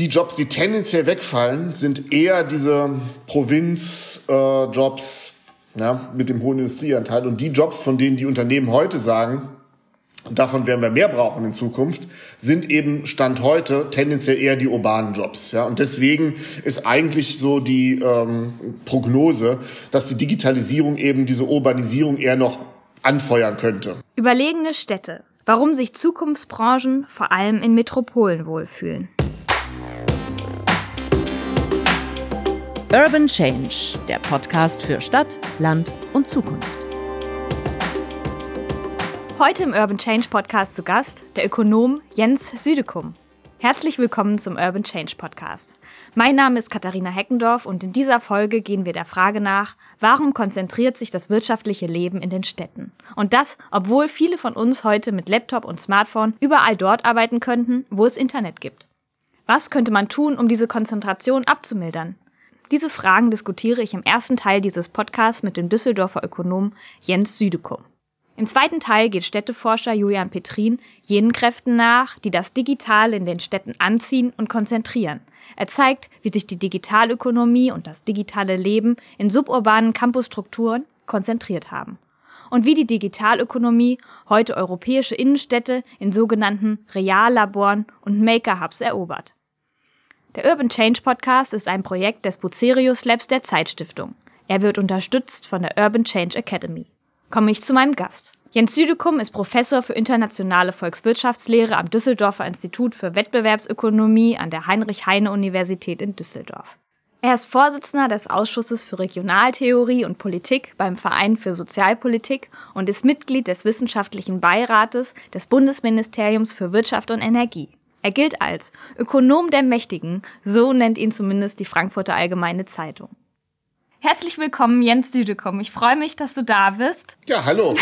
Die Jobs, die tendenziell wegfallen, sind eher diese Provinzjobs äh, ja, mit dem hohen Industrieanteil. Und die Jobs, von denen die Unternehmen heute sagen, davon werden wir mehr brauchen in Zukunft, sind eben Stand heute tendenziell eher die urbanen Jobs. Ja? Und deswegen ist eigentlich so die ähm, Prognose, dass die Digitalisierung eben diese Urbanisierung eher noch anfeuern könnte. Überlegene Städte. Warum sich Zukunftsbranchen vor allem in Metropolen wohlfühlen. Urban Change, der Podcast für Stadt, Land und Zukunft. Heute im Urban Change Podcast zu Gast der Ökonom Jens Südekum. Herzlich willkommen zum Urban Change Podcast. Mein Name ist Katharina Heckendorf und in dieser Folge gehen wir der Frage nach, warum konzentriert sich das wirtschaftliche Leben in den Städten? Und das, obwohl viele von uns heute mit Laptop und Smartphone überall dort arbeiten könnten, wo es Internet gibt. Was könnte man tun, um diese Konzentration abzumildern? Diese Fragen diskutiere ich im ersten Teil dieses Podcasts mit dem Düsseldorfer Ökonom Jens Südekum. Im zweiten Teil geht Städteforscher Julian Petrin jenen Kräften nach, die das Digitale in den Städten anziehen und konzentrieren. Er zeigt, wie sich die Digitalökonomie und das digitale Leben in suburbanen Campusstrukturen konzentriert haben. Und wie die Digitalökonomie heute europäische Innenstädte in sogenannten Reallaboren und Maker-Hubs erobert. Der Urban Change Podcast ist ein Projekt des Bucerius Labs der Zeitstiftung. Er wird unterstützt von der Urban Change Academy komme ich zu meinem Gast. Jens Südekum ist Professor für internationale Volkswirtschaftslehre am Düsseldorfer Institut für Wettbewerbsökonomie an der Heinrich-Heine-Universität in Düsseldorf. Er ist Vorsitzender des Ausschusses für Regionaltheorie und Politik beim Verein für Sozialpolitik und ist Mitglied des wissenschaftlichen Beirates des Bundesministeriums für Wirtschaft und Energie. Er gilt als Ökonom der Mächtigen, so nennt ihn zumindest die Frankfurter Allgemeine Zeitung. Herzlich willkommen, Jens Südekum. Ich freue mich, dass du da bist. Ja, hallo.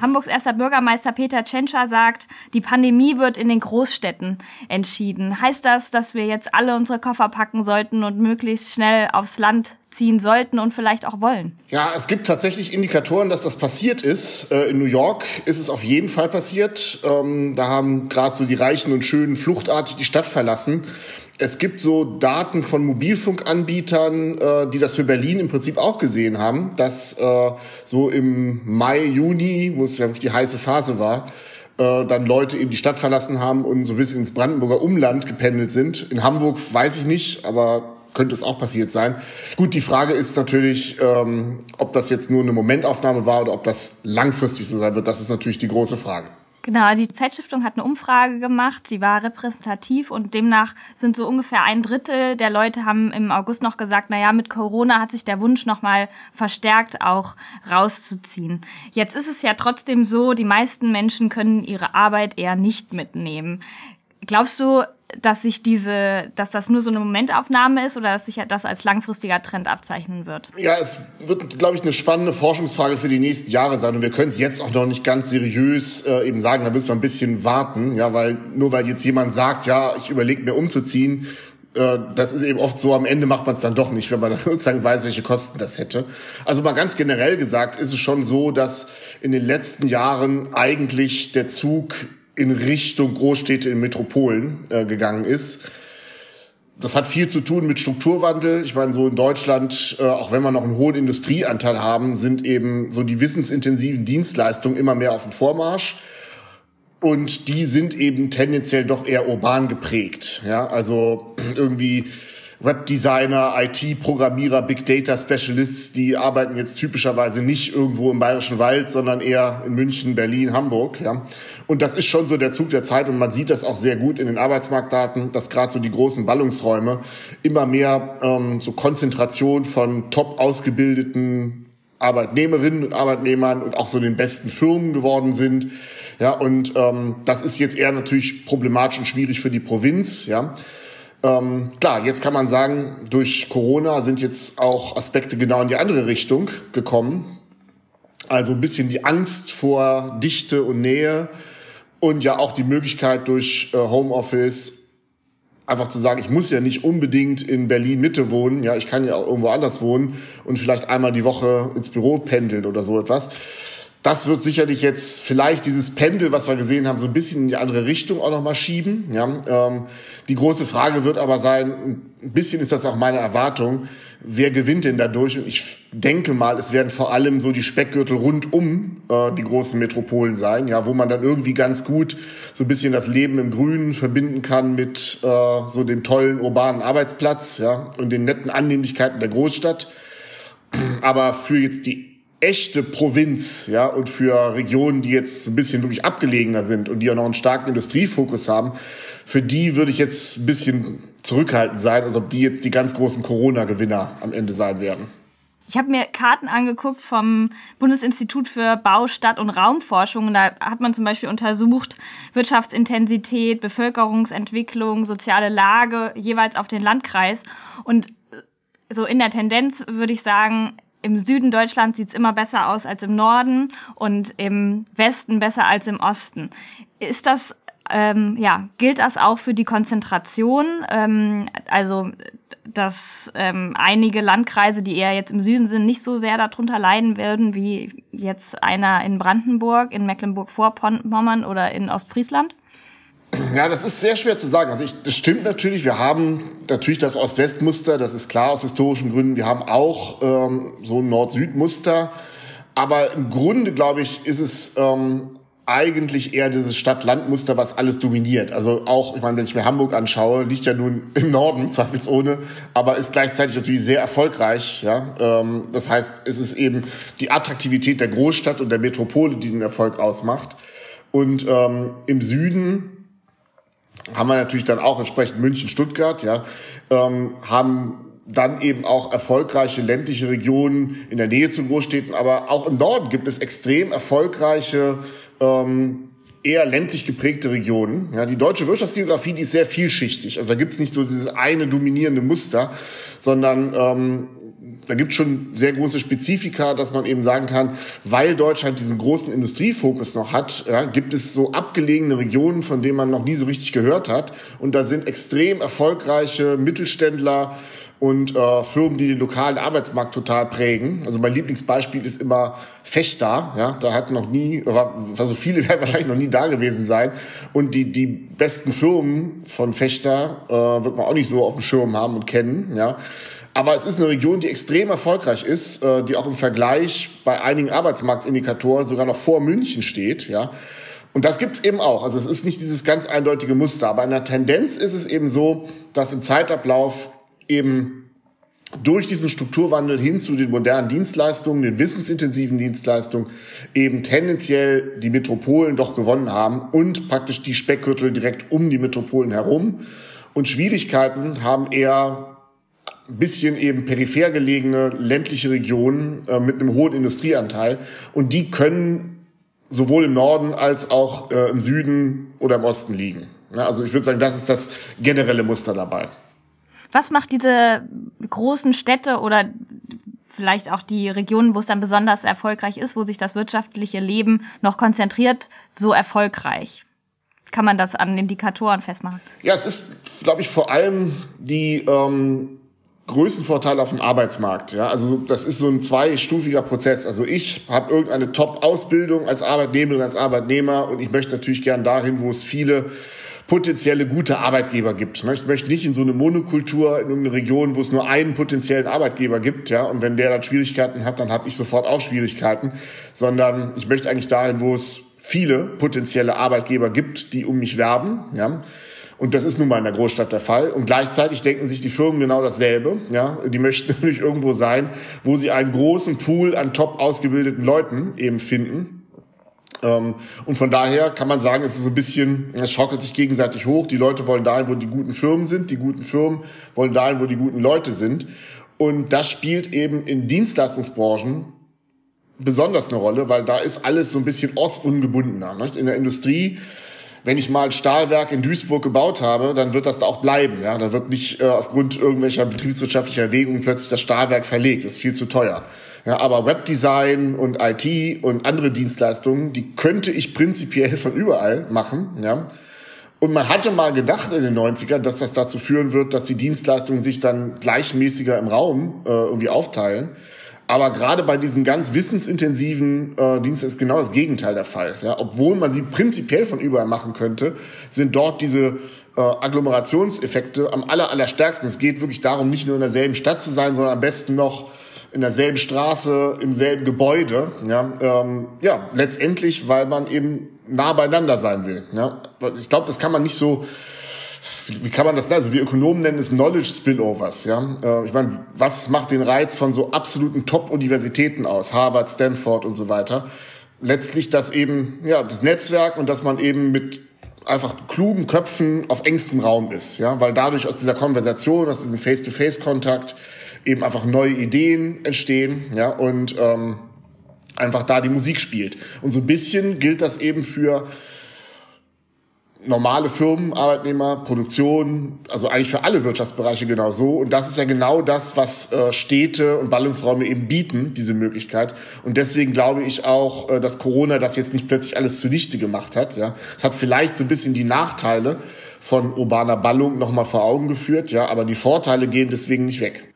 Hamburgs erster Bürgermeister Peter Tschentscher sagt, die Pandemie wird in den Großstädten entschieden. Heißt das, dass wir jetzt alle unsere Koffer packen sollten und möglichst schnell aufs Land ziehen sollten und vielleicht auch wollen? Ja, es gibt tatsächlich Indikatoren, dass das passiert ist. Äh, in New York ist es auf jeden Fall passiert. Ähm, da haben gerade so die Reichen und Schönen fluchtartig die Stadt verlassen es gibt so Daten von Mobilfunkanbietern, äh, die das für Berlin im Prinzip auch gesehen haben, dass äh, so im Mai, Juni, wo es ja wirklich die heiße Phase war, äh, dann Leute eben die Stadt verlassen haben und so ein bisschen ins Brandenburger Umland gependelt sind. In Hamburg weiß ich nicht, aber könnte es auch passiert sein. Gut, die Frage ist natürlich, ähm, ob das jetzt nur eine Momentaufnahme war oder ob das langfristig so sein wird. Das ist natürlich die große Frage. Genau, die Zeitstiftung hat eine Umfrage gemacht, die war repräsentativ und demnach sind so ungefähr ein Drittel der Leute haben im August noch gesagt, na ja, mit Corona hat sich der Wunsch nochmal verstärkt auch rauszuziehen. Jetzt ist es ja trotzdem so, die meisten Menschen können ihre Arbeit eher nicht mitnehmen. Glaubst du, dass sich diese, dass das nur so eine Momentaufnahme ist oder dass sich das als langfristiger Trend abzeichnen wird? Ja, es wird, glaube ich, eine spannende Forschungsfrage für die nächsten Jahre sein und wir können es jetzt auch noch nicht ganz seriös äh, eben sagen, da müssen wir ein bisschen warten, ja, weil nur weil jetzt jemand sagt, ja, ich überlege mir umzuziehen, äh, das ist eben oft so, am Ende macht man es dann doch nicht, wenn man dann sozusagen weiß, welche Kosten das hätte. Also mal ganz generell gesagt ist es schon so, dass in den letzten Jahren eigentlich der Zug in Richtung Großstädte in Metropolen äh, gegangen ist. Das hat viel zu tun mit Strukturwandel. Ich meine, so in Deutschland, äh, auch wenn wir noch einen hohen Industrieanteil haben, sind eben so die wissensintensiven Dienstleistungen immer mehr auf dem Vormarsch. Und die sind eben tendenziell doch eher urban geprägt. Ja, also irgendwie Webdesigner, IT-Programmierer, Big Data Specialists, die arbeiten jetzt typischerweise nicht irgendwo im Bayerischen Wald, sondern eher in München, Berlin, Hamburg. Ja. Und das ist schon so der Zug der Zeit und man sieht das auch sehr gut in den Arbeitsmarktdaten, dass gerade so die großen Ballungsräume immer mehr ähm, so Konzentration von top ausgebildeten Arbeitnehmerinnen und Arbeitnehmern und auch so den besten Firmen geworden sind. Ja, und ähm, das ist jetzt eher natürlich problematisch und schwierig für die Provinz. Ja, ähm, klar, jetzt kann man sagen, durch Corona sind jetzt auch Aspekte genau in die andere Richtung gekommen. Also ein bisschen die Angst vor Dichte und Nähe und ja auch die Möglichkeit durch äh, Homeoffice einfach zu sagen, ich muss ja nicht unbedingt in Berlin Mitte wohnen, ja, ich kann ja auch irgendwo anders wohnen und vielleicht einmal die Woche ins Büro pendeln oder so etwas. Das wird sicherlich jetzt vielleicht dieses Pendel, was wir gesehen haben, so ein bisschen in die andere Richtung auch nochmal schieben. Ja, ähm, die große Frage wird aber sein, ein bisschen ist das auch meine Erwartung, wer gewinnt denn dadurch? Und ich denke mal, es werden vor allem so die Speckgürtel rund um äh, die großen Metropolen sein, ja, wo man dann irgendwie ganz gut so ein bisschen das Leben im Grünen verbinden kann mit äh, so dem tollen urbanen Arbeitsplatz, ja, und den netten Annehmlichkeiten der Großstadt. Aber für jetzt die echte Provinz, ja, und für Regionen, die jetzt ein bisschen wirklich abgelegener sind und die auch noch einen starken Industriefokus haben, für die würde ich jetzt ein bisschen zurückhaltend sein, als ob die jetzt die ganz großen Corona-Gewinner am Ende sein werden. Ich habe mir Karten angeguckt vom Bundesinstitut für Bau, Stadt und Raumforschung. Und da hat man zum Beispiel untersucht Wirtschaftsintensität, Bevölkerungsentwicklung, soziale Lage jeweils auf den Landkreis. Und so in der Tendenz würde ich sagen, im Süden Deutschlands sieht's immer besser aus als im Norden und im Westen besser als im Osten. Ist das, ähm, ja, gilt das auch für die Konzentration? Ähm, also, dass ähm, einige Landkreise, die eher jetzt im Süden sind, nicht so sehr darunter leiden werden, wie jetzt einer in Brandenburg, in Mecklenburg-Vorpommern oder in Ostfriesland? Ja, das ist sehr schwer zu sagen. Also ich, das stimmt natürlich. Wir haben natürlich das Ost-West-Muster, das ist klar aus historischen Gründen. Wir haben auch ähm, so ein Nord-Süd-Muster. Aber im Grunde, glaube ich, ist es ähm, eigentlich eher dieses Stadt-Land-Muster, was alles dominiert. Also auch, ich meine, wenn ich mir Hamburg anschaue, liegt ja nun im Norden, zweifelsohne, aber ist gleichzeitig natürlich sehr erfolgreich. Ja, ähm, Das heißt, es ist eben die Attraktivität der Großstadt und der Metropole, die den Erfolg ausmacht. Und ähm, im Süden haben wir natürlich dann auch entsprechend München, Stuttgart, ja, ähm, haben dann eben auch erfolgreiche ländliche Regionen in der Nähe zu Großstädten, aber auch im Norden gibt es extrem erfolgreiche ähm, eher ländlich geprägte Regionen. Ja, die deutsche Wirtschaftsgeografie, die ist sehr vielschichtig. Also da gibt es nicht so dieses eine dominierende Muster, sondern ähm, da gibt es schon sehr große Spezifika, dass man eben sagen kann, weil Deutschland diesen großen Industriefokus noch hat, ja, gibt es so abgelegene Regionen, von denen man noch nie so richtig gehört hat. Und da sind extrem erfolgreiche Mittelständler und äh, Firmen, die den lokalen Arbeitsmarkt total prägen. Also mein Lieblingsbeispiel ist immer Fechter. Ja, da hat noch nie, also viele werden wahrscheinlich noch nie da gewesen sein. Und die die besten Firmen von Fechter äh, wird man auch nicht so auf dem Schirm haben und kennen. Ja. Aber es ist eine Region, die extrem erfolgreich ist, äh, die auch im Vergleich bei einigen Arbeitsmarktindikatoren sogar noch vor München steht. Ja. Und das gibt's eben auch. Also es ist nicht dieses ganz eindeutige Muster. Aber in der Tendenz ist es eben so, dass im Zeitablauf eben durch diesen Strukturwandel hin zu den modernen Dienstleistungen, den wissensintensiven Dienstleistungen, eben tendenziell die Metropolen doch gewonnen haben und praktisch die Speckgürtel direkt um die Metropolen herum. Und Schwierigkeiten haben eher ein bisschen eben peripher gelegene ländliche Regionen äh, mit einem hohen Industrieanteil. Und die können sowohl im Norden als auch äh, im Süden oder im Osten liegen. Ja, also ich würde sagen, das ist das generelle Muster dabei. Was macht diese großen Städte oder vielleicht auch die Regionen, wo es dann besonders erfolgreich ist, wo sich das wirtschaftliche Leben noch konzentriert, so erfolgreich? Kann man das an Indikatoren festmachen? Ja, es ist, glaube ich, vor allem die ähm, Größenvorteil auf dem Arbeitsmarkt. Ja, also das ist so ein zweistufiger Prozess. Also ich habe irgendeine Top-Ausbildung als Arbeitnehmerin, als Arbeitnehmer und ich möchte natürlich gern dahin, wo es viele potenzielle gute Arbeitgeber gibt. Ne? Ich möchte nicht in so eine Monokultur in irgendeine Region, wo es nur einen potenziellen Arbeitgeber gibt, ja, und wenn der dann Schwierigkeiten hat, dann habe ich sofort auch Schwierigkeiten, sondern ich möchte eigentlich dahin, wo es viele potenzielle Arbeitgeber gibt, die um mich werben, ja. Und das ist nun mal in der Großstadt der Fall. Und gleichzeitig denken sich die Firmen genau dasselbe. Ja, die möchten natürlich irgendwo sein, wo sie einen großen Pool an top ausgebildeten Leuten eben finden. Ähm, und von daher kann man sagen, es ist so ein bisschen, es schaukelt sich gegenseitig hoch. Die Leute wollen dahin, wo die guten Firmen sind. Die guten Firmen wollen dahin, wo die guten Leute sind. Und das spielt eben in Dienstleistungsbranchen besonders eine Rolle, weil da ist alles so ein bisschen ortsungebundener. Nicht? In der Industrie wenn ich mal ein Stahlwerk in Duisburg gebaut habe, dann wird das da auch bleiben. Ja, da wird nicht äh, aufgrund irgendwelcher betriebswirtschaftlicher Erwägungen plötzlich das Stahlwerk verlegt. Das ist viel zu teuer. Ja, aber Webdesign und IT und andere Dienstleistungen, die könnte ich prinzipiell von überall machen. Ja. Und man hatte mal gedacht in den 90ern, dass das dazu führen wird, dass die Dienstleistungen sich dann gleichmäßiger im Raum äh, irgendwie aufteilen. Aber gerade bei diesen ganz wissensintensiven äh, Diensten ist genau das Gegenteil der Fall. Ja, obwohl man sie prinzipiell von überall machen könnte, sind dort diese äh, Agglomerationseffekte am aller, allerstärksten. Es geht wirklich darum, nicht nur in derselben Stadt zu sein, sondern am besten noch in derselben Straße, im selben Gebäude. Ja, ähm, ja letztendlich, weil man eben nah beieinander sein will. Ja, ich glaube, das kann man nicht so wie kann man das da? Also wir Ökonomen nennen es Knowledge Spillovers. Ja, äh, ich meine, was macht den Reiz von so absoluten Top-Universitäten aus, Harvard, Stanford und so weiter? Letztlich das eben ja das Netzwerk und dass man eben mit einfach klugen Köpfen auf engstem Raum ist, ja, weil dadurch aus dieser Konversation, aus diesem Face-to-Face-Kontakt eben einfach neue Ideen entstehen, ja, und ähm, einfach da die Musik spielt. Und so ein bisschen gilt das eben für normale Firmen, Arbeitnehmer, Produktion, also eigentlich für alle Wirtschaftsbereiche genau so. Und das ist ja genau das, was äh, Städte und Ballungsräume eben bieten, diese Möglichkeit. Und deswegen glaube ich auch, äh, dass Corona das jetzt nicht plötzlich alles zunichte gemacht hat. Ja, es hat vielleicht so ein bisschen die Nachteile von urbaner Ballung nochmal vor Augen geführt, ja, aber die Vorteile gehen deswegen nicht weg.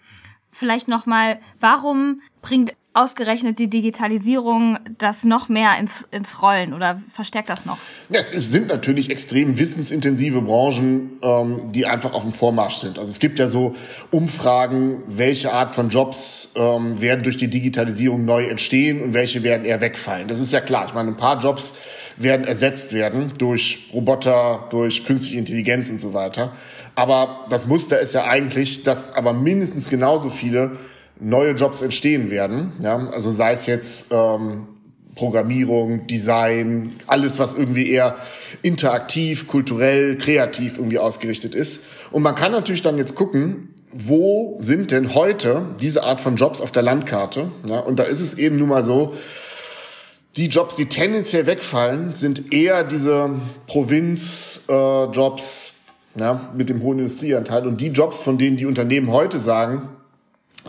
Vielleicht nochmal, warum bringt ausgerechnet die Digitalisierung das noch mehr ins, ins Rollen oder verstärkt das noch? Es sind natürlich extrem wissensintensive Branchen, ähm, die einfach auf dem Vormarsch sind. Also es gibt ja so Umfragen, welche Art von Jobs ähm, werden durch die Digitalisierung neu entstehen und welche werden eher wegfallen. Das ist ja klar. Ich meine, ein paar Jobs werden ersetzt werden durch Roboter, durch künstliche Intelligenz und so weiter. Aber das Muster ist ja eigentlich, dass aber mindestens genauso viele neue Jobs entstehen werden. Ja? Also sei es jetzt ähm, Programmierung, Design, alles, was irgendwie eher interaktiv, kulturell, kreativ irgendwie ausgerichtet ist. Und man kann natürlich dann jetzt gucken, wo sind denn heute diese Art von Jobs auf der Landkarte? Ja? Und da ist es eben nun mal so, die Jobs, die tendenziell wegfallen, sind eher diese Provinzjobs äh, ja, mit dem hohen Industrieanteil. Und die Jobs, von denen die Unternehmen heute sagen,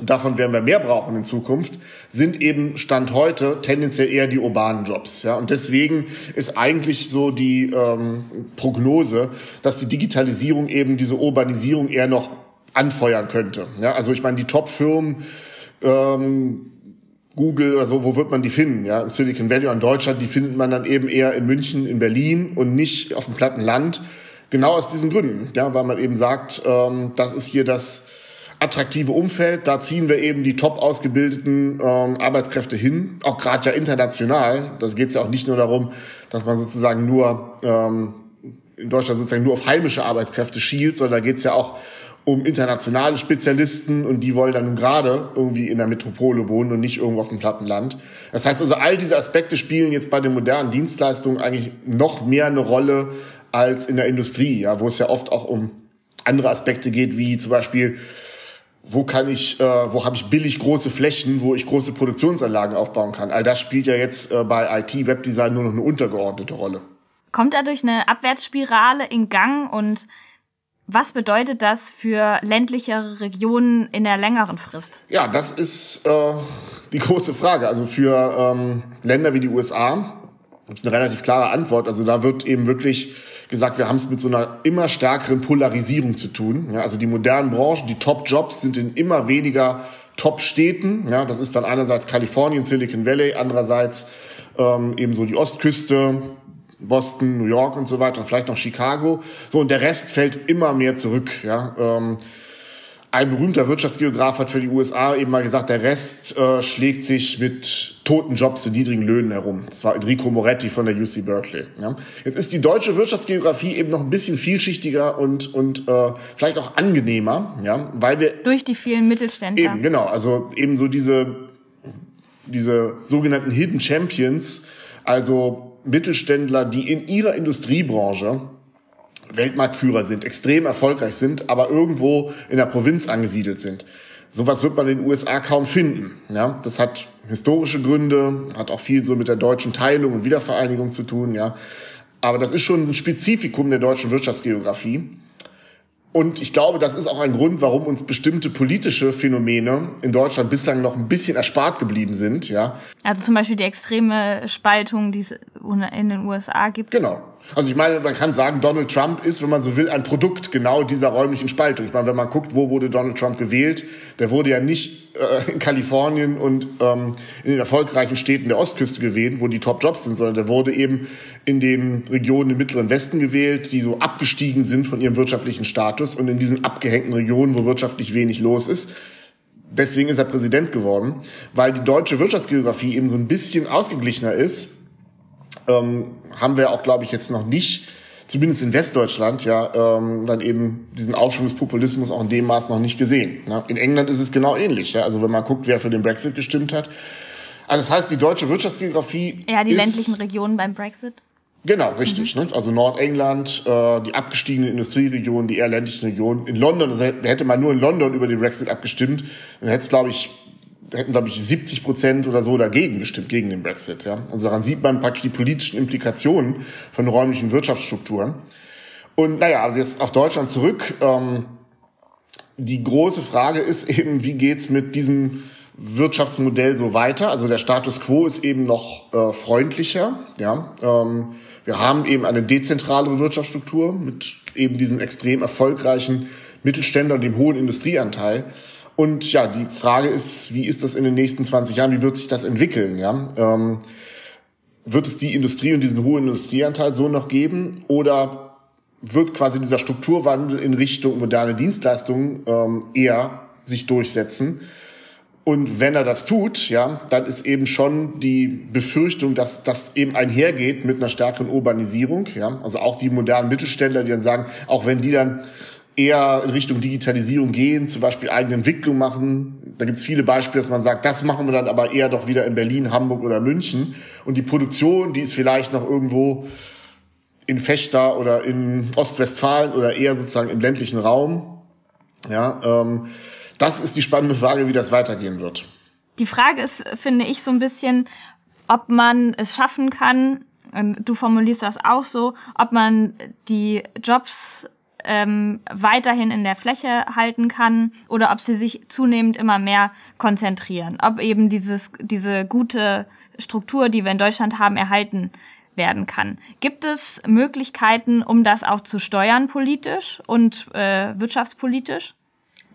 davon werden wir mehr brauchen in Zukunft, sind eben Stand heute tendenziell eher die urbanen Jobs. Ja? Und deswegen ist eigentlich so die ähm, Prognose, dass die Digitalisierung eben diese Urbanisierung eher noch anfeuern könnte. Ja? Also ich meine, die Top-Firmen, ähm, Google oder so, wo wird man die finden? Ja, Silicon Valley und Deutschland, die findet man dann eben eher in München, in Berlin und nicht auf dem platten Land. Genau aus diesen Gründen, ja, weil man eben sagt, ähm, das ist hier das attraktive Umfeld. Da ziehen wir eben die top ausgebildeten ähm, Arbeitskräfte hin, auch gerade ja international. Da geht es ja auch nicht nur darum, dass man sozusagen nur ähm, in Deutschland sozusagen nur auf heimische Arbeitskräfte schielt, sondern da geht es ja auch um internationale Spezialisten und die wollen dann nun gerade irgendwie in der Metropole wohnen und nicht irgendwo auf dem Plattenland. Das heißt also, all diese Aspekte spielen jetzt bei den modernen Dienstleistungen eigentlich noch mehr eine Rolle als in der Industrie, ja, wo es ja oft auch um andere Aspekte geht, wie zum Beispiel wo kann ich, äh, wo habe ich billig große Flächen, wo ich große Produktionsanlagen aufbauen kann. All das spielt ja jetzt äh, bei IT Webdesign nur noch eine untergeordnete Rolle. Kommt dadurch eine Abwärtsspirale in Gang und was bedeutet das für ländlichere Regionen in der längeren Frist? Ja, das ist äh, die große Frage. Also für ähm, Länder wie die USA gibt es eine relativ klare Antwort. Also da wird eben wirklich gesagt, wir haben es mit so einer immer stärkeren Polarisierung zu tun. Ja, also die modernen Branchen, die Top-Jobs sind in immer weniger Top-Städten. Ja, das ist dann einerseits Kalifornien, Silicon Valley, andererseits ähm, eben so die Ostküste, Boston, New York und so weiter und vielleicht noch Chicago. So und der Rest fällt immer mehr zurück. Ja, ähm, ein berühmter Wirtschaftsgeograf hat für die USA eben mal gesagt, der Rest äh, schlägt sich mit toten Jobs und niedrigen Löhnen herum. Das war Enrico Moretti von der UC Berkeley. Ja. Jetzt ist die deutsche Wirtschaftsgeografie eben noch ein bisschen vielschichtiger und, und äh, vielleicht auch angenehmer, ja, weil wir... Durch die vielen Mittelständler. Eben, genau. Also eben so diese, diese sogenannten Hidden Champions, also Mittelständler, die in ihrer Industriebranche Weltmarktführer sind, extrem erfolgreich sind, aber irgendwo in der Provinz angesiedelt sind. Sowas wird man in den USA kaum finden. Ja, das hat historische Gründe, hat auch viel so mit der deutschen Teilung und Wiedervereinigung zu tun. Ja, aber das ist schon ein Spezifikum der deutschen Wirtschaftsgeografie. Und ich glaube, das ist auch ein Grund, warum uns bestimmte politische Phänomene in Deutschland bislang noch ein bisschen erspart geblieben sind. Ja. Also zum Beispiel die extreme Spaltung, die es in den USA gibt. Genau. Also ich meine, man kann sagen, Donald Trump ist, wenn man so will, ein Produkt genau dieser räumlichen Spaltung. Ich meine, wenn man guckt, wo wurde Donald Trump gewählt, der wurde ja nicht äh, in Kalifornien und ähm, in den erfolgreichen Städten der Ostküste gewählt, wo die Top-Jobs sind, sondern der wurde eben in den Regionen im Mittleren Westen gewählt, die so abgestiegen sind von ihrem wirtschaftlichen Status und in diesen abgehängten Regionen, wo wirtschaftlich wenig los ist. Deswegen ist er Präsident geworden, weil die deutsche Wirtschaftsgeografie eben so ein bisschen ausgeglichener ist ähm, haben wir auch, glaube ich, jetzt noch nicht, zumindest in Westdeutschland, ja, ähm, dann eben diesen Aufschwung des Populismus auch in dem Maß noch nicht gesehen. Ne? In England ist es genau ähnlich. Ja? Also wenn man guckt, wer für den Brexit gestimmt hat. Also das heißt, die deutsche Wirtschaftsgeografie. Ja, die ländlichen Regionen beim Brexit. Genau, richtig. Mhm. Ne? Also Nordengland, äh, die abgestiegenen Industrieregionen, die eher ländlichen Regionen. In London, also hätte man nur in London über den Brexit abgestimmt, dann hätte es, glaube ich, hätten, glaube ich, 70 Prozent oder so dagegen gestimmt, gegen den Brexit. Ja? Also daran sieht man praktisch die politischen Implikationen von räumlichen Wirtschaftsstrukturen. Und naja, also jetzt auf Deutschland zurück. Ähm, die große Frage ist eben, wie geht's mit diesem Wirtschaftsmodell so weiter? Also der Status quo ist eben noch äh, freundlicher. Ja? Ähm, wir haben eben eine dezentrale Wirtschaftsstruktur mit eben diesen extrem erfolgreichen Mittelständern und dem hohen Industrieanteil. Und ja, die Frage ist, wie ist das in den nächsten 20 Jahren? Wie wird sich das entwickeln? Ja? Ähm, wird es die Industrie und diesen hohen Industrieanteil so noch geben? Oder wird quasi dieser Strukturwandel in Richtung moderne Dienstleistungen ähm, eher sich durchsetzen? Und wenn er das tut, ja, dann ist eben schon die Befürchtung, dass das eben einhergeht mit einer stärkeren Urbanisierung, ja. Also auch die modernen Mittelständler, die dann sagen, auch wenn die dann eher in Richtung Digitalisierung gehen, zum Beispiel eigene Entwicklung machen. Da gibt es viele Beispiele, dass man sagt, das machen wir dann aber eher doch wieder in Berlin, Hamburg oder München. Und die Produktion, die ist vielleicht noch irgendwo in Fechter oder in Ostwestfalen oder eher sozusagen im ländlichen Raum. Ja, ähm, das ist die spannende Frage, wie das weitergehen wird. Die Frage ist, finde ich, so ein bisschen, ob man es schaffen kann, du formulierst das auch so, ob man die Jobs ähm, weiterhin in der Fläche halten kann oder ob sie sich zunehmend immer mehr konzentrieren. Ob eben dieses, diese gute Struktur, die wir in Deutschland haben, erhalten werden kann. Gibt es Möglichkeiten, um das auch zu steuern politisch und äh, wirtschaftspolitisch?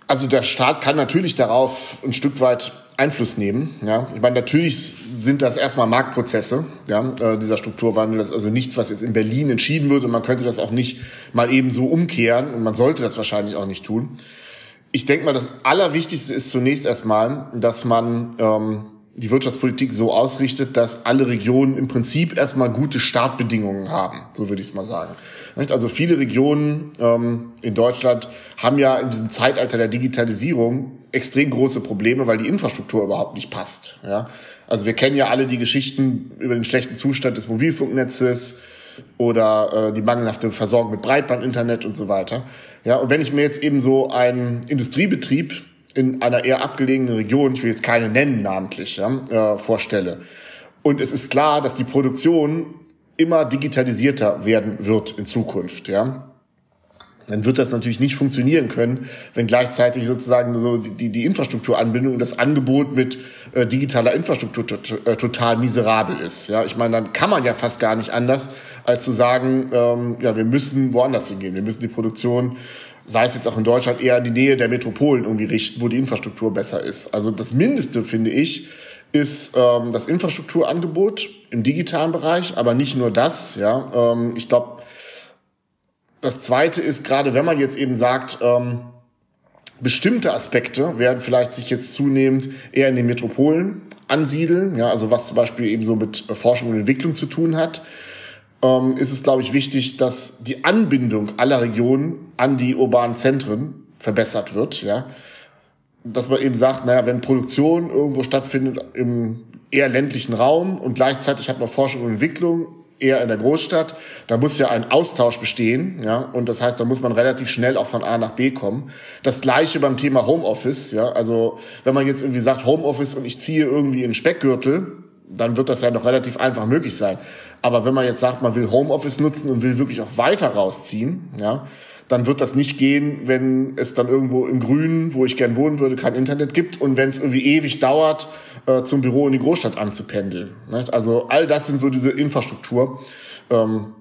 Also der Staat kann natürlich darauf ein Stück weit Einfluss nehmen. Ja, ich meine, natürlich sind das erstmal Marktprozesse, ja, äh, dieser Strukturwandel. Das ist also nichts, was jetzt in Berlin entschieden wird und man könnte das auch nicht mal eben so umkehren und man sollte das wahrscheinlich auch nicht tun. Ich denke mal, das Allerwichtigste ist zunächst erstmal, dass man ähm, die Wirtschaftspolitik so ausrichtet, dass alle Regionen im Prinzip erstmal gute Startbedingungen haben, so würde ich es mal sagen. Also viele Regionen ähm, in Deutschland haben ja in diesem Zeitalter der Digitalisierung extrem große Probleme, weil die Infrastruktur überhaupt nicht passt. Ja? Also wir kennen ja alle die Geschichten über den schlechten Zustand des Mobilfunknetzes oder äh, die mangelhafte Versorgung mit Breitbandinternet und so weiter. Ja, und wenn ich mir jetzt eben so einen Industriebetrieb in einer eher abgelegenen Region, ich will jetzt keine nennen namentlich, ja, äh, vorstelle. Und es ist klar, dass die Produktion immer digitalisierter werden wird in Zukunft, ja dann wird das natürlich nicht funktionieren können, wenn gleichzeitig sozusagen so die, die Infrastrukturanbindung und das Angebot mit äh, digitaler Infrastruktur äh, total miserabel ist. Ja, ich meine, dann kann man ja fast gar nicht anders, als zu sagen, ähm, ja, wir müssen woanders hingehen. Wir müssen die Produktion sei es jetzt auch in Deutschland, eher in die Nähe der Metropolen irgendwie richten, wo die Infrastruktur besser ist. Also das Mindeste, finde ich, ist ähm, das Infrastrukturangebot im digitalen Bereich, aber nicht nur das. Ja, ähm, ich glaube, das Zweite ist gerade, wenn man jetzt eben sagt, ähm, bestimmte Aspekte werden vielleicht sich jetzt zunehmend eher in den Metropolen ansiedeln, ja, also was zum Beispiel eben so mit Forschung und Entwicklung zu tun hat ähm, ist es, glaube ich, wichtig, dass die Anbindung aller Regionen an die urbanen Zentren verbessert wird. Ja? Dass man eben sagt, naja, wenn Produktion irgendwo stattfindet im eher ländlichen Raum und gleichzeitig hat man Forschung und Entwicklung eher in der Großstadt, da muss ja ein Austausch bestehen, ja, und das heißt, da muss man relativ schnell auch von A nach B kommen. Das gleiche beim Thema Homeoffice, ja, also wenn man jetzt irgendwie sagt Homeoffice und ich ziehe irgendwie in Speckgürtel, dann wird das ja noch relativ einfach möglich sein. Aber wenn man jetzt sagt, man will Homeoffice nutzen und will wirklich auch weiter rausziehen, ja, dann wird das nicht gehen, wenn es dann irgendwo im Grünen, wo ich gern wohnen würde, kein Internet gibt und wenn es irgendwie ewig dauert, äh, zum Büro in die Großstadt anzupendeln. Ne? Also all das sind so diese Infrastruktur. Ähm,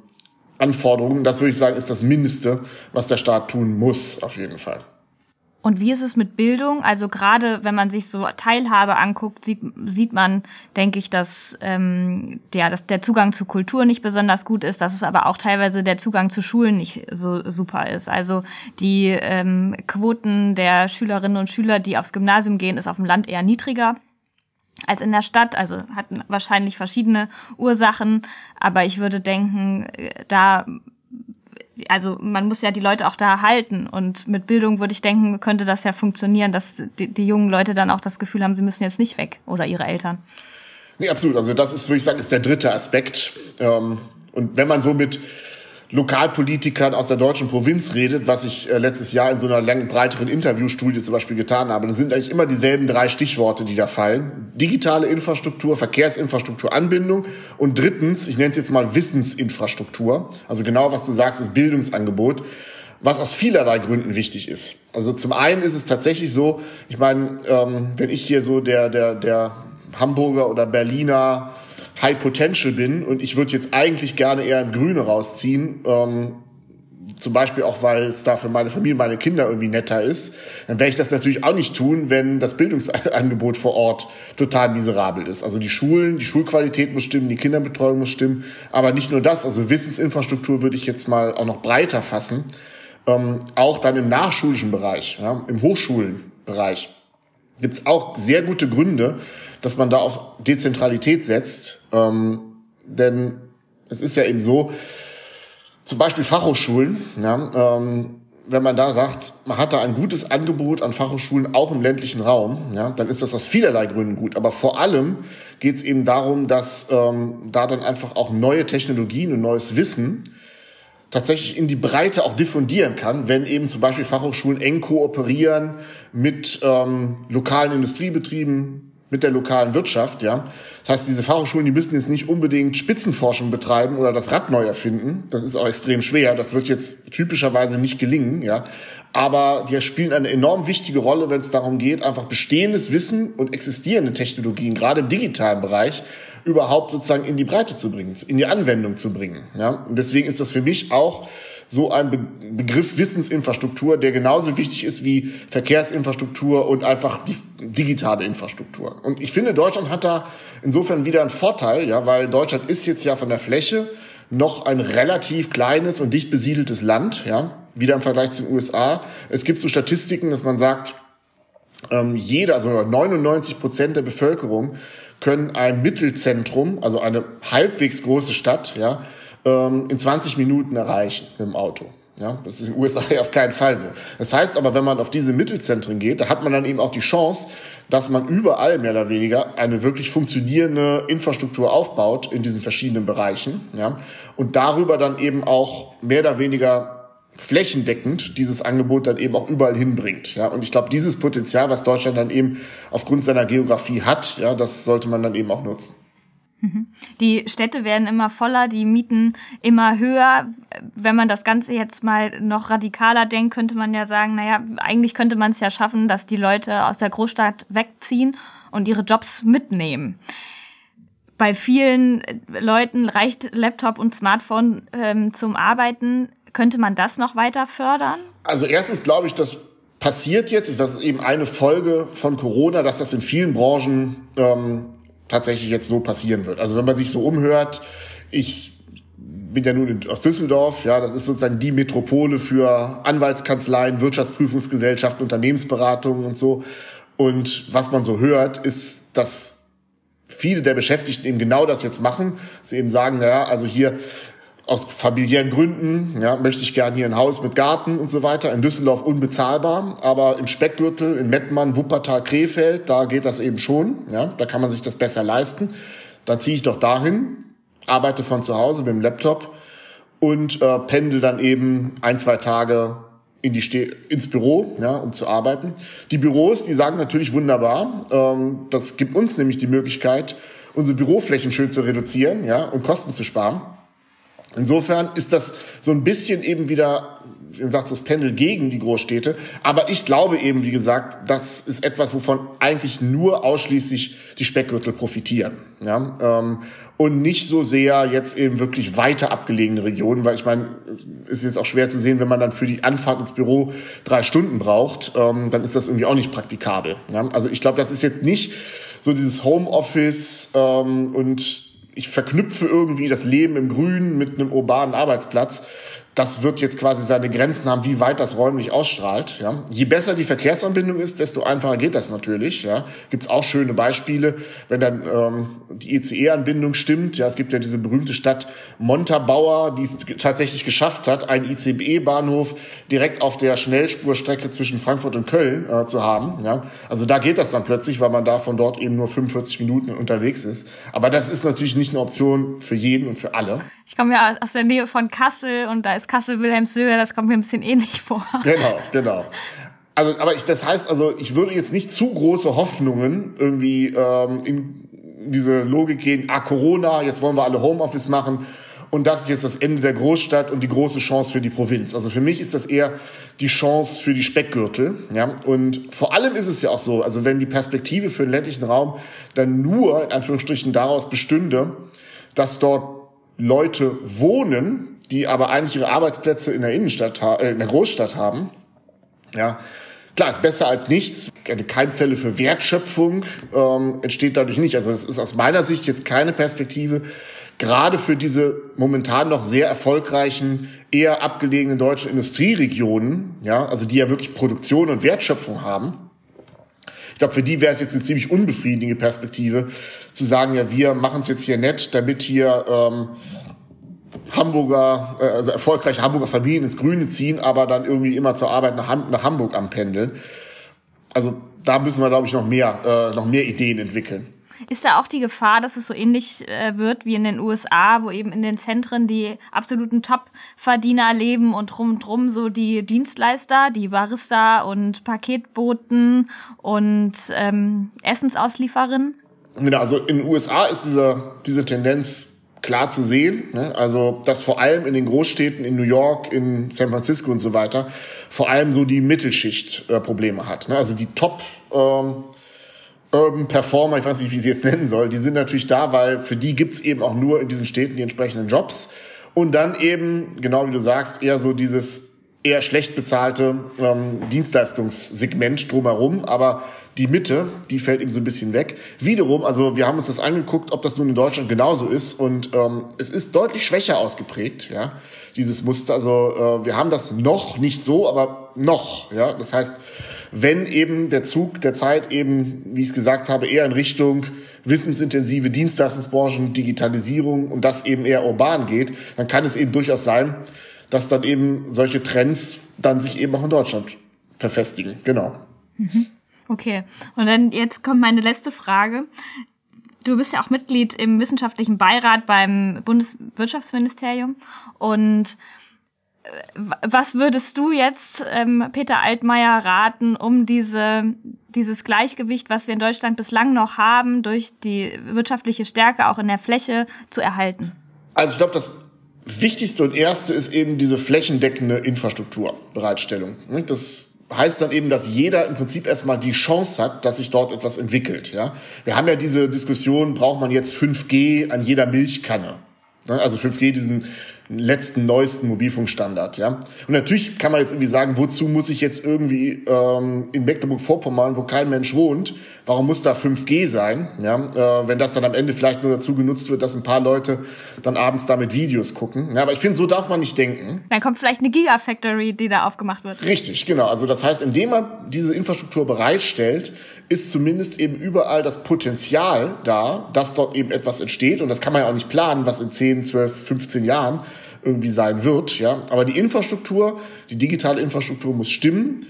Anforderungen. Das würde ich sagen, ist das Mindeste, was der Staat tun muss, auf jeden Fall. Und wie ist es mit Bildung? Also gerade wenn man sich so Teilhabe anguckt, sieht, sieht man, denke ich, dass, ähm, ja, dass der Zugang zu Kultur nicht besonders gut ist, dass es aber auch teilweise der Zugang zu Schulen nicht so super ist. Also die ähm, Quoten der Schülerinnen und Schüler, die aufs Gymnasium gehen, ist auf dem Land eher niedriger als in der Stadt, also hatten wahrscheinlich verschiedene Ursachen, aber ich würde denken, äh, da also man muss ja die Leute auch da halten und mit Bildung würde ich denken, könnte das ja funktionieren, dass die, die jungen Leute dann auch das Gefühl haben, sie müssen jetzt nicht weg oder ihre Eltern. Nee, absolut. Also das ist, würde ich sagen, ist der dritte Aspekt. Ähm, und wenn man so mit Lokalpolitikern aus der deutschen Provinz redet, was ich äh, letztes Jahr in so einer langen, breiteren Interviewstudie zum Beispiel getan habe, dann sind eigentlich immer dieselben drei Stichworte, die da fallen. Digitale Infrastruktur, Verkehrsinfrastruktur, Anbindung und drittens, ich nenne es jetzt mal Wissensinfrastruktur. Also genau, was du sagst, ist Bildungsangebot was aus vielerlei Gründen wichtig ist. Also zum einen ist es tatsächlich so, ich meine, ähm, wenn ich hier so der, der, der Hamburger oder Berliner High Potential bin und ich würde jetzt eigentlich gerne eher ins Grüne rausziehen, ähm, zum Beispiel auch, weil es da für meine Familie, meine Kinder irgendwie netter ist, dann werde ich das natürlich auch nicht tun, wenn das Bildungsangebot vor Ort total miserabel ist. Also die Schulen, die Schulqualität muss stimmen, die Kinderbetreuung muss stimmen, aber nicht nur das, also Wissensinfrastruktur würde ich jetzt mal auch noch breiter fassen, ähm, auch dann im nachschulischen Bereich, ja, im Hochschulenbereich gibt es auch sehr gute Gründe, dass man da auf Dezentralität setzt. Ähm, denn es ist ja eben so, zum Beispiel Fachhochschulen, ja, ähm, wenn man da sagt, man hat da ein gutes Angebot an Fachhochschulen auch im ländlichen Raum, ja, dann ist das aus vielerlei Gründen gut. Aber vor allem geht es eben darum, dass ähm, da dann einfach auch neue Technologien und neues Wissen tatsächlich in die Breite auch diffundieren kann, wenn eben zum Beispiel Fachhochschulen eng kooperieren mit ähm, lokalen Industriebetrieben, mit der lokalen Wirtschaft, ja. Das heißt, diese Fachhochschulen, die müssen jetzt nicht unbedingt Spitzenforschung betreiben oder das Rad neu erfinden. Das ist auch extrem schwer. Das wird jetzt typischerweise nicht gelingen, ja. Aber die spielen eine enorm wichtige Rolle, wenn es darum geht, einfach bestehendes Wissen und existierende Technologien, gerade im digitalen Bereich, überhaupt sozusagen in die Breite zu bringen, in die Anwendung zu bringen, ja. Und deswegen ist das für mich auch so ein Be Begriff Wissensinfrastruktur, der genauso wichtig ist wie Verkehrsinfrastruktur und einfach die digitale Infrastruktur. Und ich finde, Deutschland hat da insofern wieder einen Vorteil, ja, weil Deutschland ist jetzt ja von der Fläche noch ein relativ kleines und dicht besiedeltes Land, ja, wieder im Vergleich zu den USA. Es gibt so Statistiken, dass man sagt, ähm, jeder, also 99 Prozent der Bevölkerung können ein Mittelzentrum, also eine halbwegs große Stadt, ja, ähm, in 20 Minuten erreichen mit dem Auto. Ja, das ist in den USA auf keinen Fall so. Das heißt aber, wenn man auf diese Mittelzentren geht, da hat man dann eben auch die Chance, dass man überall mehr oder weniger eine wirklich funktionierende Infrastruktur aufbaut in diesen verschiedenen Bereichen, ja, und darüber dann eben auch mehr oder weniger flächendeckend dieses Angebot dann eben auch überall hinbringt, ja. Und ich glaube, dieses Potenzial, was Deutschland dann eben aufgrund seiner Geografie hat, ja, das sollte man dann eben auch nutzen. Mhm. Die Städte werden immer voller, die Mieten immer höher. Wenn man das Ganze jetzt mal noch radikaler denkt, könnte man ja sagen, naja, eigentlich könnte man es ja schaffen, dass die Leute aus der Großstadt wegziehen und ihre Jobs mitnehmen. Bei vielen Leuten reicht Laptop und Smartphone ähm, zum Arbeiten. Könnte man das noch weiter fördern? Also erstens glaube ich, das passiert jetzt, das ist eben eine Folge von Corona, dass das in vielen Branchen ähm, tatsächlich jetzt so passieren wird. Also wenn man sich so umhört, ich bin ja nun aus Düsseldorf, ja, das ist sozusagen die Metropole für Anwaltskanzleien, Wirtschaftsprüfungsgesellschaften, Unternehmensberatungen und so. Und was man so hört, ist, dass viele der Beschäftigten eben genau das jetzt machen. Sie eben sagen, naja, also hier aus familiären Gründen, ja, möchte ich gerne hier ein Haus mit Garten und so weiter. In Düsseldorf unbezahlbar, aber im Speckgürtel, in Mettmann, Wuppertal, Krefeld, da geht das eben schon. Ja, da kann man sich das besser leisten. Dann ziehe ich doch dahin, arbeite von zu Hause mit dem Laptop und äh, pendel dann eben ein, zwei Tage in die Ste ins Büro, ja, um zu arbeiten. Die Büros, die sagen natürlich wunderbar, ähm, das gibt uns nämlich die Möglichkeit, unsere Büroflächen schön zu reduzieren, ja, und Kosten zu sparen. Insofern ist das so ein bisschen eben wieder, wie sagt das Pendel gegen die Großstädte. Aber ich glaube eben, wie gesagt, das ist etwas, wovon eigentlich nur ausschließlich die Speckgürtel profitieren. Ja? Ähm, und nicht so sehr jetzt eben wirklich weiter abgelegene Regionen, weil ich meine, es ist jetzt auch schwer zu sehen, wenn man dann für die Anfahrt ins Büro drei Stunden braucht, ähm, dann ist das irgendwie auch nicht praktikabel. Ja? Also ich glaube, das ist jetzt nicht so dieses Homeoffice ähm, und ich verknüpfe irgendwie das Leben im Grünen mit einem urbanen Arbeitsplatz, das wird jetzt quasi seine Grenzen haben, wie weit das räumlich ausstrahlt. Ja. Je besser die Verkehrsanbindung ist, desto einfacher geht das natürlich. Ja. Gibt es auch schöne Beispiele, wenn dann ähm, die ECE-Anbindung stimmt. Ja, es gibt ja diese berühmte Stadt Montabaur, die es tatsächlich geschafft hat, einen ICE-Bahnhof direkt auf der Schnellspurstrecke zwischen Frankfurt und Köln äh, zu haben. Ja. Also da geht das dann plötzlich, weil man da von dort eben nur 45 Minuten unterwegs ist. Aber das ist natürlich nicht eine Option für jeden und für alle. Ich komme ja aus der Nähe von Kassel und da ist Kassel-Wilhelmshöhe, das kommt mir ein bisschen ähnlich vor. Genau, genau. Also, aber ich, das heißt also, ich würde jetzt nicht zu große Hoffnungen irgendwie ähm, in diese Logik gehen, ah, Corona, jetzt wollen wir alle Homeoffice machen und das ist jetzt das Ende der Großstadt und die große Chance für die Provinz. Also für mich ist das eher die Chance für die Speckgürtel. Ja? Und vor allem ist es ja auch so, also wenn die Perspektive für den ländlichen Raum dann nur in Anführungsstrichen daraus bestünde, dass dort Leute wohnen, die aber eigentlich ihre Arbeitsplätze in der Innenstadt, äh, in der Großstadt haben. Ja, klar, ist besser als nichts. Eine Keimzelle für Wertschöpfung ähm, entsteht dadurch nicht. Also es ist aus meiner Sicht jetzt keine Perspektive, gerade für diese momentan noch sehr erfolgreichen, eher abgelegenen deutschen Industrieregionen, ja, also die ja wirklich Produktion und Wertschöpfung haben. Ich glaube, für die wäre es jetzt eine ziemlich unbefriedigende Perspektive, zu sagen, ja, wir machen es jetzt hier nett, damit hier ähm, Hamburger, äh, also erfolgreiche Hamburger Familien ins Grüne ziehen, aber dann irgendwie immer zur Arbeit nach, nach Hamburg anpendeln. Also da müssen wir, glaube ich, noch mehr, äh, noch mehr Ideen entwickeln. Ist da auch die Gefahr, dass es so ähnlich äh, wird wie in den USA, wo eben in den Zentren die absoluten Top-Verdiener leben und drum und drum so die Dienstleister, die Barista und Paketboten und ähm, Essensausliefererinnen? Genau, also in den USA ist diese, diese Tendenz klar zu sehen. Ne? Also, dass vor allem in den Großstädten, in New York, in San Francisco und so weiter, vor allem so die Mittelschicht äh, Probleme hat. Ne? Also die Top ähm, Urban Performer, ich weiß nicht, wie ich sie jetzt nennen soll, die sind natürlich da, weil für die gibt's eben auch nur in diesen Städten die entsprechenden Jobs. Und dann eben, genau wie du sagst, eher so dieses eher schlecht bezahlte ähm, Dienstleistungssegment drumherum. Aber die Mitte, die fällt ihm so ein bisschen weg. Wiederum, also wir haben uns das angeguckt, ob das nun in Deutschland genauso ist und ähm, es ist deutlich schwächer ausgeprägt, ja, dieses Muster. Also äh, wir haben das noch nicht so, aber noch, ja. Das heißt, wenn eben der Zug der Zeit eben, wie ich es gesagt habe, eher in Richtung wissensintensive Dienstleistungsbranchen, Digitalisierung und das eben eher urban geht, dann kann es eben durchaus sein, dass dann eben solche Trends dann sich eben auch in Deutschland verfestigen. Genau. Mhm. Okay. Und dann jetzt kommt meine letzte Frage. Du bist ja auch Mitglied im wissenschaftlichen Beirat beim Bundeswirtschaftsministerium. Und was würdest du jetzt ähm, Peter Altmaier raten, um diese, dieses Gleichgewicht, was wir in Deutschland bislang noch haben, durch die wirtschaftliche Stärke auch in der Fläche zu erhalten? Also ich glaube, das Wichtigste und Erste ist eben diese flächendeckende Infrastrukturbereitstellung. Das heißt dann eben, dass jeder im Prinzip erstmal die Chance hat, dass sich dort etwas entwickelt. Ja? Wir haben ja diese Diskussion, braucht man jetzt 5G an jeder Milchkanne? Ne? Also 5G, diesen letzten, neuesten Mobilfunkstandard. Ja? Und natürlich kann man jetzt irgendwie sagen, wozu muss ich jetzt irgendwie ähm, in Mecklenburg-Vorpommern, wo kein Mensch wohnt, warum muss da 5G sein? Ja? Äh, wenn das dann am Ende vielleicht nur dazu genutzt wird, dass ein paar Leute dann abends damit Videos gucken. Ja, aber ich finde, so darf man nicht denken. Dann kommt vielleicht eine Gigafactory, die da aufgemacht wird. Richtig, genau. Also das heißt, indem man diese Infrastruktur bereitstellt, ist zumindest eben überall das Potenzial da, dass dort eben etwas entsteht. Und das kann man ja auch nicht planen, was in 10, 12, 15 Jahren irgendwie sein wird. Ja, aber die Infrastruktur, die digitale Infrastruktur muss stimmen.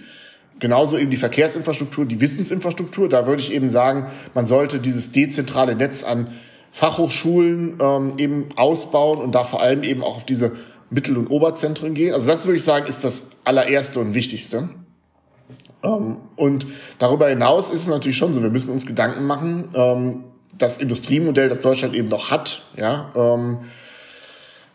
Genauso eben die Verkehrsinfrastruktur, die Wissensinfrastruktur. Da würde ich eben sagen, man sollte dieses dezentrale Netz an Fachhochschulen ähm, eben ausbauen und da vor allem eben auch auf diese Mittel- und Oberzentren gehen. Also das würde ich sagen, ist das allererste und wichtigste. Ähm, und darüber hinaus ist es natürlich schon so, wir müssen uns Gedanken machen, ähm, das Industriemodell, das Deutschland eben noch hat, ja, ähm,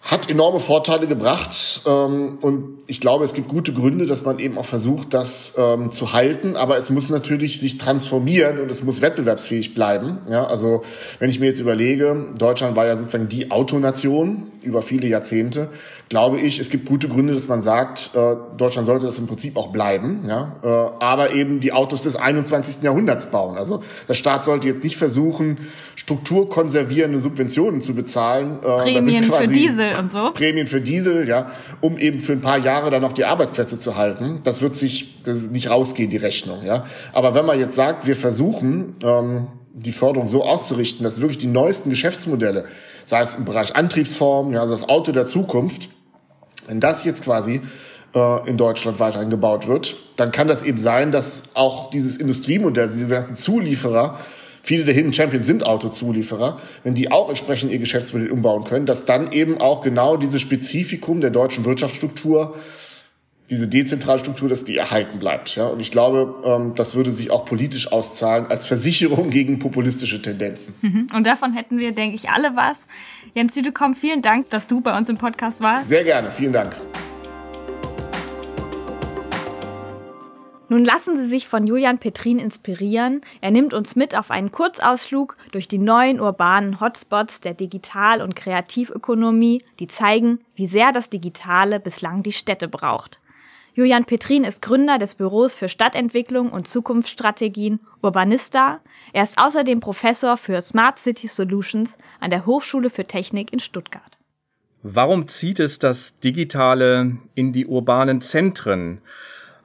hat enorme Vorteile gebracht ähm, und ich glaube, es gibt gute Gründe, dass man eben auch versucht, das ähm, zu halten, aber es muss natürlich sich transformieren und es muss wettbewerbsfähig bleiben. Ja, also wenn ich mir jetzt überlege, Deutschland war ja sozusagen die Autonation über viele Jahrzehnte, glaube ich, es gibt gute Gründe, dass man sagt, äh, Deutschland sollte das im Prinzip auch bleiben, ja, äh, aber eben die Autos des 21. Jahrhunderts bauen. Also der Staat sollte jetzt nicht versuchen, strukturkonservierende Subventionen zu bezahlen. Äh, Prämien für Diesel und so. Prämien für Diesel, ja, um eben für ein paar Jahre dann noch die Arbeitsplätze zu halten. Das wird sich nicht rausgehen, die Rechnung, ja. Aber wenn man jetzt sagt, wir versuchen, ähm, die Förderung so auszurichten, dass wirklich die neuesten Geschäftsmodelle, sei es im Bereich Antriebsform, ja, also das Auto der Zukunft, wenn das jetzt quasi äh, in Deutschland weiterhin gebaut wird, dann kann das eben sein, dass auch dieses Industriemodell, diese ganzen Zulieferer, viele der Hidden Champions sind Autozulieferer, wenn die auch entsprechend ihr Geschäftsmodell umbauen können, dass dann eben auch genau dieses Spezifikum der deutschen Wirtschaftsstruktur diese dezentrale Struktur, dass die erhalten bleibt. Ja? Und ich glaube, ähm, das würde sich auch politisch auszahlen als Versicherung gegen populistische Tendenzen. Mhm. Und davon hätten wir, denke ich, alle was. Jens Südekom, vielen Dank, dass du bei uns im Podcast warst. Sehr gerne, vielen Dank. Nun lassen Sie sich von Julian Petrin inspirieren. Er nimmt uns mit auf einen Kurzausflug durch die neuen urbanen Hotspots der Digital- und Kreativökonomie, die zeigen, wie sehr das Digitale bislang die Städte braucht. Julian Petrin ist Gründer des Büros für Stadtentwicklung und Zukunftsstrategien Urbanista. Er ist außerdem Professor für Smart City Solutions an der Hochschule für Technik in Stuttgart. Warum zieht es das Digitale in die urbanen Zentren?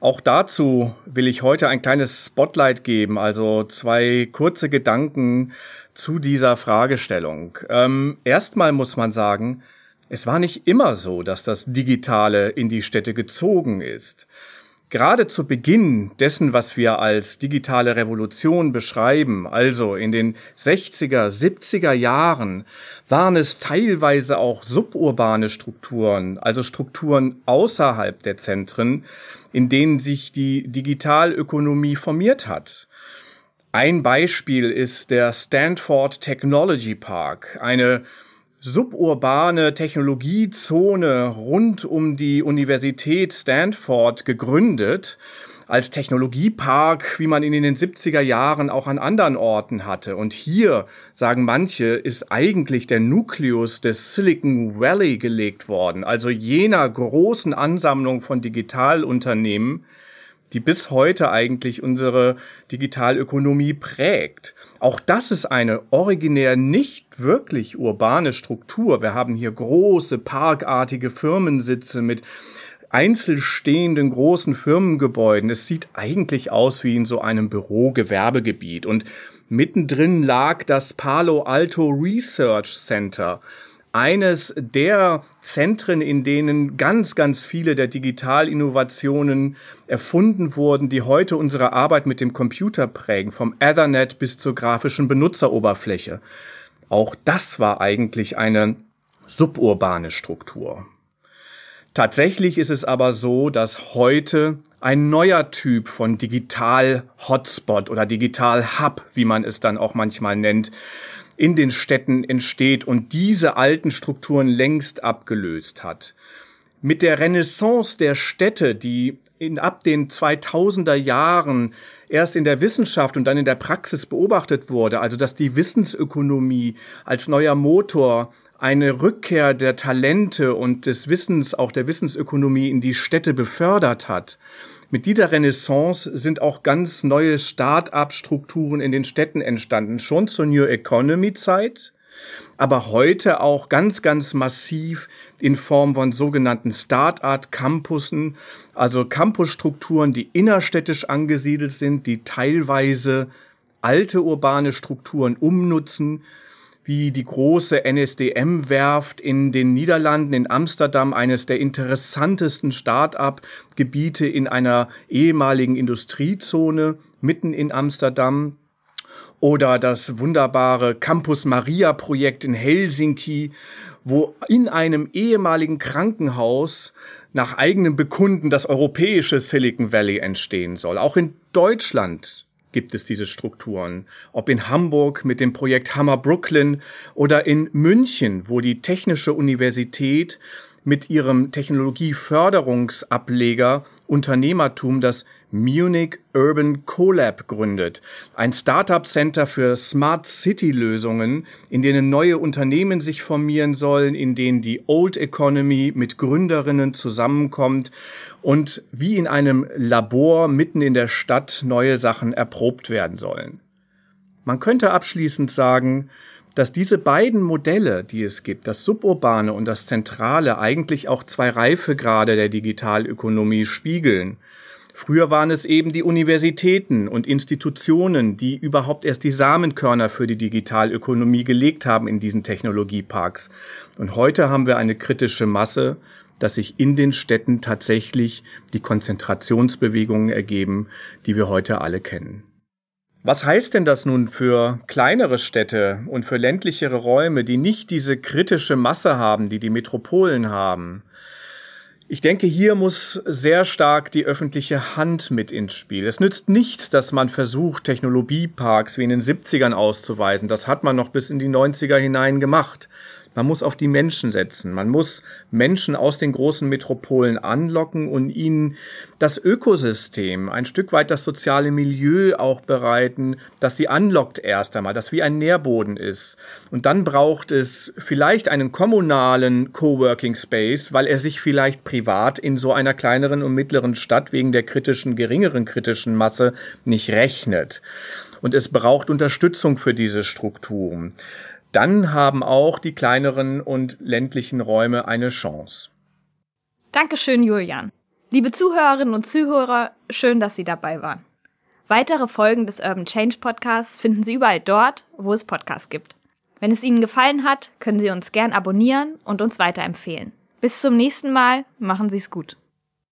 Auch dazu will ich heute ein kleines Spotlight geben, also zwei kurze Gedanken zu dieser Fragestellung. Ähm, erstmal muss man sagen, es war nicht immer so, dass das Digitale in die Städte gezogen ist. Gerade zu Beginn dessen, was wir als digitale Revolution beschreiben, also in den 60er, 70er Jahren, waren es teilweise auch suburbane Strukturen, also Strukturen außerhalb der Zentren, in denen sich die Digitalökonomie formiert hat. Ein Beispiel ist der Stanford Technology Park, eine suburbane Technologiezone rund um die Universität Stanford gegründet als Technologiepark, wie man ihn in den 70er Jahren auch an anderen Orten hatte. Und hier, sagen manche, ist eigentlich der Nukleus des Silicon Valley gelegt worden, also jener großen Ansammlung von Digitalunternehmen, die bis heute eigentlich unsere Digitalökonomie prägt. Auch das ist eine originär nicht wirklich urbane Struktur. Wir haben hier große parkartige Firmensitze mit einzelstehenden großen Firmengebäuden. Es sieht eigentlich aus wie in so einem Bürogewerbegebiet und mittendrin lag das Palo Alto Research Center eines der Zentren, in denen ganz, ganz viele der Digitalinnovationen erfunden wurden, die heute unsere Arbeit mit dem Computer prägen, vom Ethernet bis zur grafischen Benutzeroberfläche. Auch das war eigentlich eine suburbane Struktur. Tatsächlich ist es aber so, dass heute ein neuer Typ von Digital-Hotspot oder Digital-Hub, wie man es dann auch manchmal nennt, in den Städten entsteht und diese alten Strukturen längst abgelöst hat. Mit der Renaissance der Städte, die in, ab den 2000er Jahren erst in der Wissenschaft und dann in der Praxis beobachtet wurde, also dass die Wissensökonomie als neuer Motor eine Rückkehr der Talente und des Wissens, auch der Wissensökonomie in die Städte befördert hat, mit dieser Renaissance sind auch ganz neue Start-up-Strukturen in den Städten entstanden, schon zur New Economy-Zeit, aber heute auch ganz, ganz massiv in Form von sogenannten Start-up-Campussen, also Campusstrukturen, die innerstädtisch angesiedelt sind, die teilweise alte urbane Strukturen umnutzen, wie die große NSDM-Werft in den Niederlanden, in Amsterdam, eines der interessantesten Start-up-Gebiete in einer ehemaligen Industriezone mitten in Amsterdam. Oder das wunderbare Campus Maria Projekt in Helsinki, wo in einem ehemaligen Krankenhaus nach eigenem Bekunden das europäische Silicon Valley entstehen soll. Auch in Deutschland gibt es diese Strukturen. Ob in Hamburg mit dem Projekt Hammer Brooklyn oder in München, wo die Technische Universität mit ihrem Technologieförderungsableger Unternehmertum das Munich Urban Collab gründet. Ein Startup-Center für Smart City-Lösungen, in denen neue Unternehmen sich formieren sollen, in denen die Old Economy mit Gründerinnen zusammenkommt und wie in einem Labor mitten in der Stadt neue Sachen erprobt werden sollen. Man könnte abschließend sagen, dass diese beiden Modelle, die es gibt, das Suburbane und das Zentrale, eigentlich auch zwei Reifegrade der Digitalökonomie spiegeln. Früher waren es eben die Universitäten und Institutionen, die überhaupt erst die Samenkörner für die Digitalökonomie gelegt haben in diesen Technologieparks. Und heute haben wir eine kritische Masse, dass sich in den Städten tatsächlich die Konzentrationsbewegungen ergeben, die wir heute alle kennen. Was heißt denn das nun für kleinere Städte und für ländlichere Räume, die nicht diese kritische Masse haben, die die Metropolen haben? Ich denke, hier muss sehr stark die öffentliche Hand mit ins Spiel. Es nützt nichts, dass man versucht, Technologieparks wie in den 70ern auszuweisen. Das hat man noch bis in die 90er hinein gemacht. Man muss auf die Menschen setzen. Man muss Menschen aus den großen Metropolen anlocken und ihnen das Ökosystem, ein Stück weit das soziale Milieu auch bereiten, dass sie anlockt erst einmal, das wie ein Nährboden ist. Und dann braucht es vielleicht einen kommunalen Coworking Space, weil er sich vielleicht privat in so einer kleineren und mittleren Stadt wegen der kritischen, geringeren kritischen Masse nicht rechnet. Und es braucht Unterstützung für diese Strukturen dann haben auch die kleineren und ländlichen Räume eine Chance. Dankeschön, Julian. Liebe Zuhörerinnen und Zuhörer, schön, dass Sie dabei waren. Weitere Folgen des Urban Change Podcasts finden Sie überall dort, wo es Podcasts gibt. Wenn es Ihnen gefallen hat, können Sie uns gern abonnieren und uns weiterempfehlen. Bis zum nächsten Mal, machen Sie es gut.